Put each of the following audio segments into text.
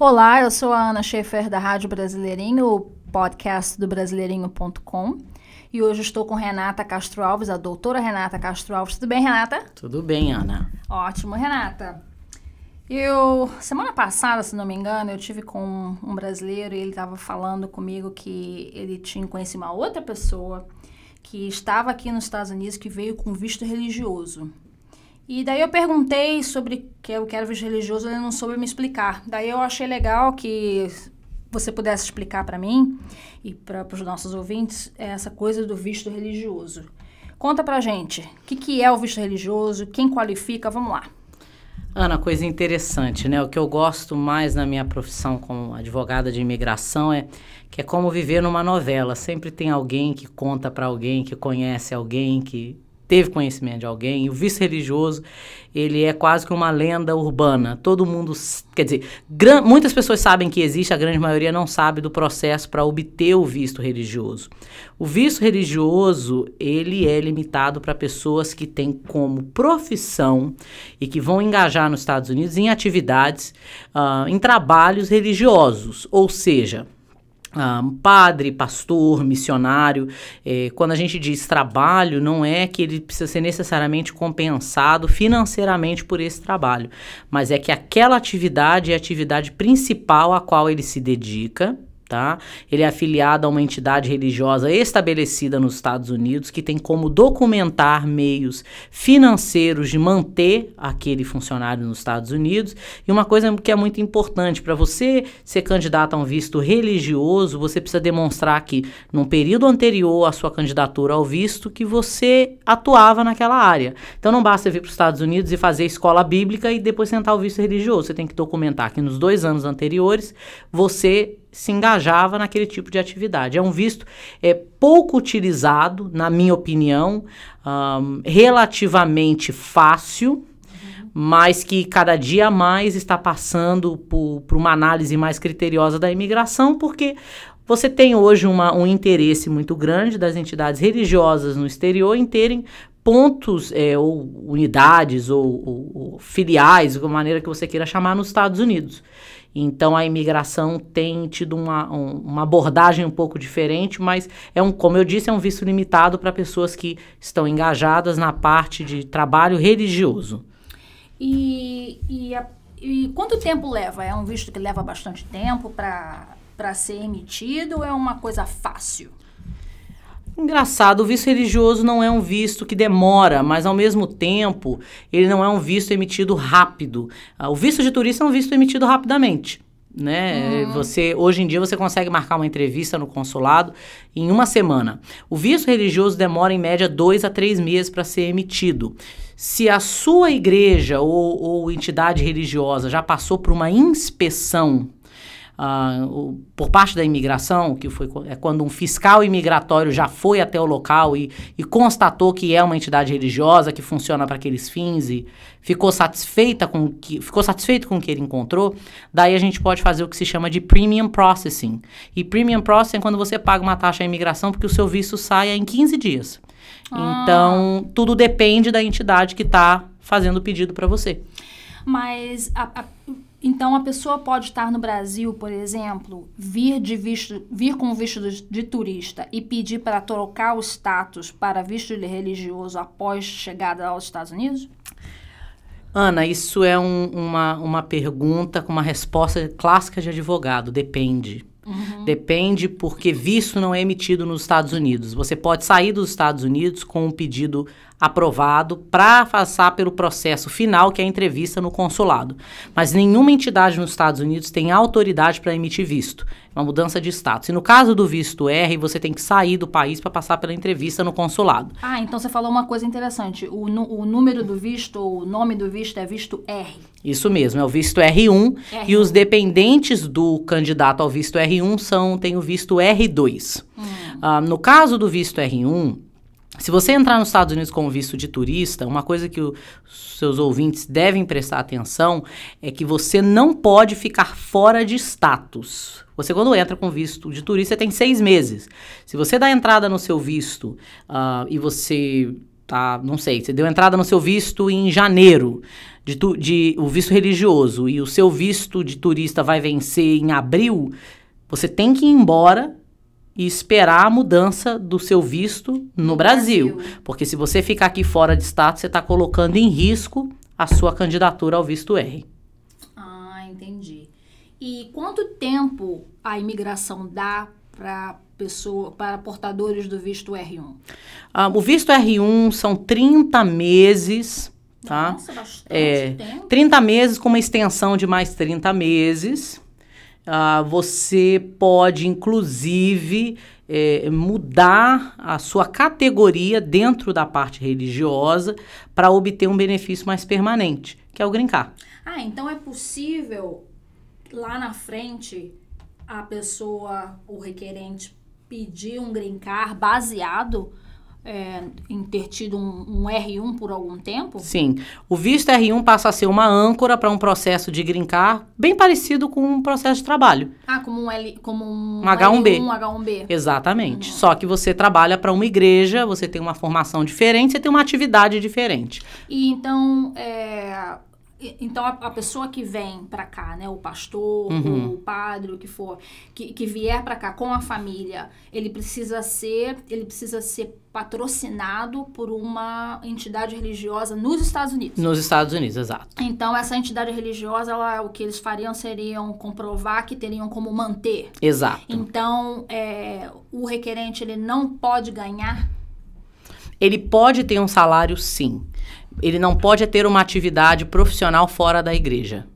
Olá, eu sou a Ana Schaefer da Rádio Brasileirinho, o podcast do Brasileirinho.com. E hoje estou com Renata Castro Alves, a doutora Renata Castro Alves. Tudo bem, Renata? Tudo bem, Ana. Ótimo, Renata. Eu, semana passada, se não me engano, eu tive com um brasileiro e ele estava falando comigo que ele tinha conhecido uma outra pessoa que estava aqui nos Estados Unidos que veio com visto religioso. E daí eu perguntei sobre que eu quero visto religioso, ele não soube me explicar. Daí eu achei legal que você pudesse explicar para mim e para os nossos ouvintes essa coisa do visto religioso. Conta pra gente, o que, que é o visto religioso, quem qualifica, vamos lá. Ana, coisa interessante, né? O que eu gosto mais na minha profissão como advogada de imigração é que é como viver numa novela. Sempre tem alguém que conta para alguém, que conhece alguém, que teve conhecimento de alguém. O visto religioso, ele é quase que uma lenda urbana. Todo mundo, quer dizer, muitas pessoas sabem que existe, a grande maioria não sabe do processo para obter o visto religioso. O visto religioso, ele é limitado para pessoas que têm como profissão e que vão engajar nos Estados Unidos em atividades, uh, em trabalhos religiosos, ou seja, um, padre, pastor, missionário. É, quando a gente diz trabalho, não é que ele precisa ser necessariamente compensado financeiramente por esse trabalho, mas é que aquela atividade é a atividade principal a qual ele se dedica tá? Ele é afiliado a uma entidade religiosa estabelecida nos Estados Unidos que tem como documentar meios financeiros de manter aquele funcionário nos Estados Unidos. E uma coisa que é muito importante para você ser candidato a um visto religioso, você precisa demonstrar que num período anterior à sua candidatura ao visto que você atuava naquela área. Então não basta vir para os Estados Unidos e fazer escola bíblica e depois tentar o visto religioso. Você tem que documentar que nos dois anos anteriores você se engajava naquele tipo de atividade. É um visto é, pouco utilizado, na minha opinião, um, relativamente fácil, mas que cada dia mais está passando por, por uma análise mais criteriosa da imigração, porque você tem hoje uma, um interesse muito grande das entidades religiosas no exterior em terem pontos é, ou unidades ou, ou, ou filiais, de maneira que você queira chamar, nos Estados Unidos. Então a imigração tem tido uma, um, uma abordagem um pouco diferente, mas é um, como eu disse, é um visto limitado para pessoas que estão engajadas na parte de trabalho religioso. E, e, a, e quanto tempo leva? É um visto que leva bastante tempo para ser emitido ou é uma coisa fácil? Engraçado, o visto religioso não é um visto que demora, mas ao mesmo tempo ele não é um visto emitido rápido. Ah, o visto de turista é um visto emitido rapidamente. Né? Uhum. Você hoje em dia você consegue marcar uma entrevista no consulado em uma semana. O visto religioso demora em média dois a três meses para ser emitido. Se a sua igreja ou, ou entidade religiosa já passou por uma inspeção Uh, o, por parte da imigração, que foi é quando um fiscal imigratório já foi até o local e, e constatou que é uma entidade religiosa que funciona para aqueles fins e ficou satisfeita com que ficou satisfeito com o que ele encontrou, daí a gente pode fazer o que se chama de premium processing. E premium processing é quando você paga uma taxa à imigração porque o seu visto sai em 15 dias. Ah. Então, tudo depende da entidade que está fazendo o pedido para você. Mas a, a então, a pessoa pode estar no Brasil, por exemplo, vir, de visto, vir com visto de, turista e pedir para trocar o status para visto religioso após chegada aos Estados Unidos? Ana, isso é um, uma, uma pergunta com uma resposta clássica de advogado. Depende. Uhum. Depende porque visto não é emitido nos Estados Unidos. Você pode sair dos Estados Unidos com um pedido aprovado para passar pelo processo final, que é a entrevista no consulado. Mas nenhuma entidade nos Estados Unidos tem autoridade para emitir visto. É uma mudança de status. E no caso do visto R, você tem que sair do país para passar pela entrevista no consulado. Ah, então você falou uma coisa interessante. O, o número do visto, o nome do visto é visto R. Isso mesmo, é o visto R1, R1. e os dependentes do candidato ao visto R1 são tem o visto R2. Hum. Uh, no caso do visto R1, se você entrar nos Estados Unidos com visto de turista, uma coisa que os seus ouvintes devem prestar atenção é que você não pode ficar fora de status. Você, quando entra com visto de turista, tem seis meses. Se você dá entrada no seu visto uh, e você tá, não sei, você deu entrada no seu visto em janeiro, de, tu, de o visto religioso, e o seu visto de turista vai vencer em abril, você tem que ir embora e esperar a mudança do seu visto no, Brasil. Brasil. Porque se você ficar aqui fora de status, você está colocando em risco a sua candidatura ao visto R. Ah, entendi. E quanto tempo a imigração dá para pessoa, para portadores do visto R1? Ah, o visto R1 são 30 meses, tá? Nossa, bastante é, tempo. 30 meses com uma extensão de mais 30 meses. Uh, você pode, inclusive, é, mudar a sua categoria dentro da parte religiosa para obter um benefício mais permanente, que é o green Ah, então é possível lá na frente a pessoa, o requerente, pedir um green baseado é, em ter tido um, um, R1 por algum tempo? Sim. O visto R1 passa a ser uma âncora para um processo de green card bem parecido com um processo de trabalho. Ah, como um, L, como um, um H1B. Um H1B. Exatamente. Uhum. Só que você trabalha para uma igreja, você tem uma formação diferente, você tem uma atividade diferente. E então, é, então, a, a, pessoa que vem para cá, né, o pastor, uhum. o padre, o que for, que, que vier para cá com a família, ele precisa ser, ele precisa ser patrocinado por uma entidade religiosa nos Estados Unidos. Nos Estados Unidos, exato. Então, essa entidade religiosa, ela, o que eles fariam seriam comprovar que teriam como manter. Exato. Então, é, o requerente, ele não pode ganhar ele pode ter um salário, sim ele não pode ter uma atividade profissional fora da igreja.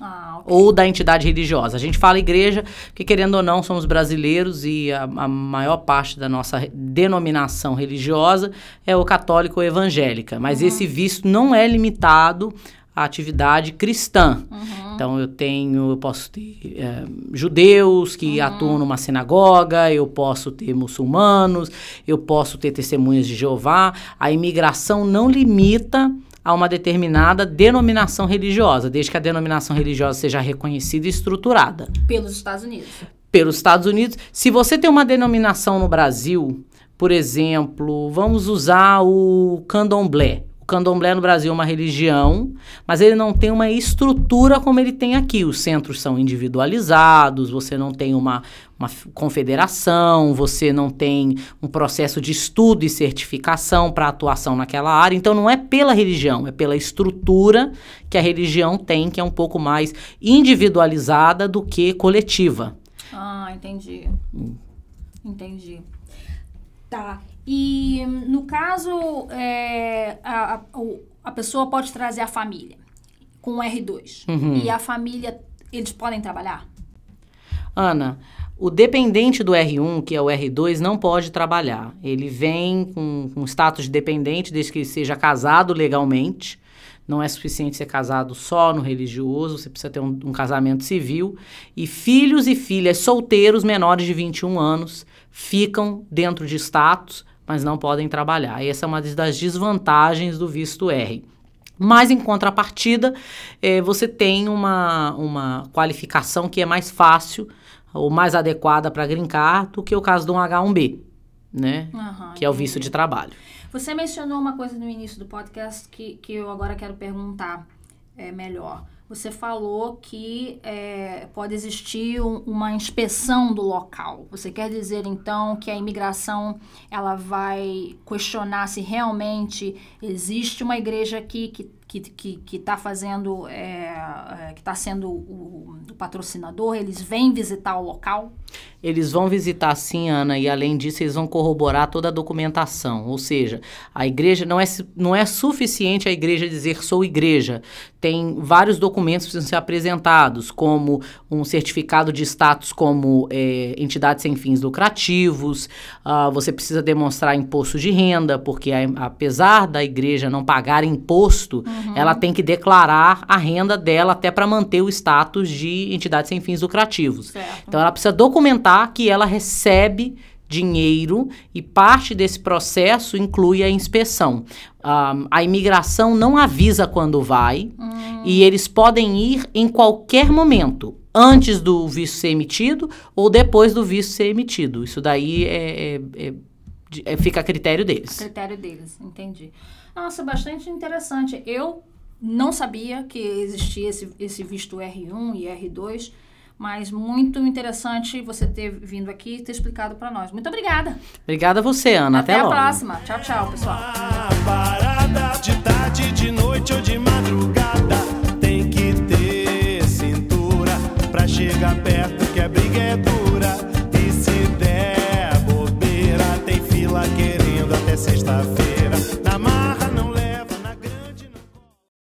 Ah, okay. Ou da entidade religiosa. A gente fala igreja porque, querendo ou não, somos brasileiros e a, a maior parte da nossa denominação religiosa é o católico ou evangélica. Mas uhum. esse visto não é limitado à atividade cristã. Uhum. Então, eu tenho, eu posso ter é, judeus que uhum. atuam numa sinagoga, eu posso ter muçulmanos, eu posso ter testemunhas de Jeová. A imigração não limita a uma determinada denominação religiosa, desde que a denominação religiosa seja reconhecida e estruturada. Pelos Estados Unidos. Pelos Estados Unidos. Se você tem uma denominação no Brasil, por exemplo, vamos usar o candomblé candomblé no Brasil é uma religião, mas ele não tem uma estrutura como ele tem aqui. Os centros são individualizados, você não tem uma, uma confederação, você não tem um processo de estudo e certificação para atuação naquela área. Então não é pela religião, é pela estrutura que a religião tem, que é um pouco mais individualizada do que coletiva. Ah, entendi. Hum. Entendi. Tá. E no caso, é, a, a, a, pessoa pode trazer a família com R2. Uhum. E a família, eles podem trabalhar? Ana, o dependente do R1, que é o R2, não pode trabalhar. Ele vem com, com status de dependente desde que seja casado legalmente. Não é suficiente ser casado só no religioso, você precisa ter um, um casamento civil. E filhos e filhas solteiros menores de 21 anos ficam dentro de status mas não podem trabalhar. E essa é uma das desvantagens do visto R. Mas, em contrapartida, eh, você tem uma, uma qualificação que é mais fácil ou mais adequada para grincar do que o caso de um H1B, né? Uhum, que é o visto de trabalho. Você mencionou uma coisa no início do podcast que, que eu agora quero perguntar é, melhor. Você falou que é, pode existir um, uma inspeção do local. Você quer dizer então que a imigração ela vai questionar se realmente existe uma igreja aqui que que que que está fazendo é, é, que está sendo o, o, patrocinador eles vêm visitar o local? Eles vão visitar sim Ana e além disso eles vão corroborar toda a documentação. Ou seja a igreja não é não é suficiente a igreja dizer sou igreja tem vários documentos que precisam ser apresentados como um certificado de status como é, entidade sem fins lucrativos. Uh, você precisa demonstrar imposto de renda porque a, apesar da igreja não pagar imposto uhum uhum. ela tem que declarar a renda dela até para manter o status de entidade sem fins lucrativos. Certo. Então ela precisa documentar que ela recebe dinheiro e parte desse processo inclui a inspeção. Um, a imigração não avisa quando vai hum. e eles podem ir em qualquer momento, antes do visto ser emitido ou depois do visto ser emitido. Isso daí é, é, é de, eh, fica a critério deles. A critério deles, entendi. Nossa, bastante interessante. Eu não sabia que existia esse, esse visto R1 e R2, mas muito interessante você ter vindo aqui e ter explicado para nós. Muito obrigada. Obrigada a você, Ana. Até, Até a próxima. Tchau, tchau, pessoal. Parada de tarde, de noite ou de madrugada tem que ter cintura pra chegar perto. sexta-feira.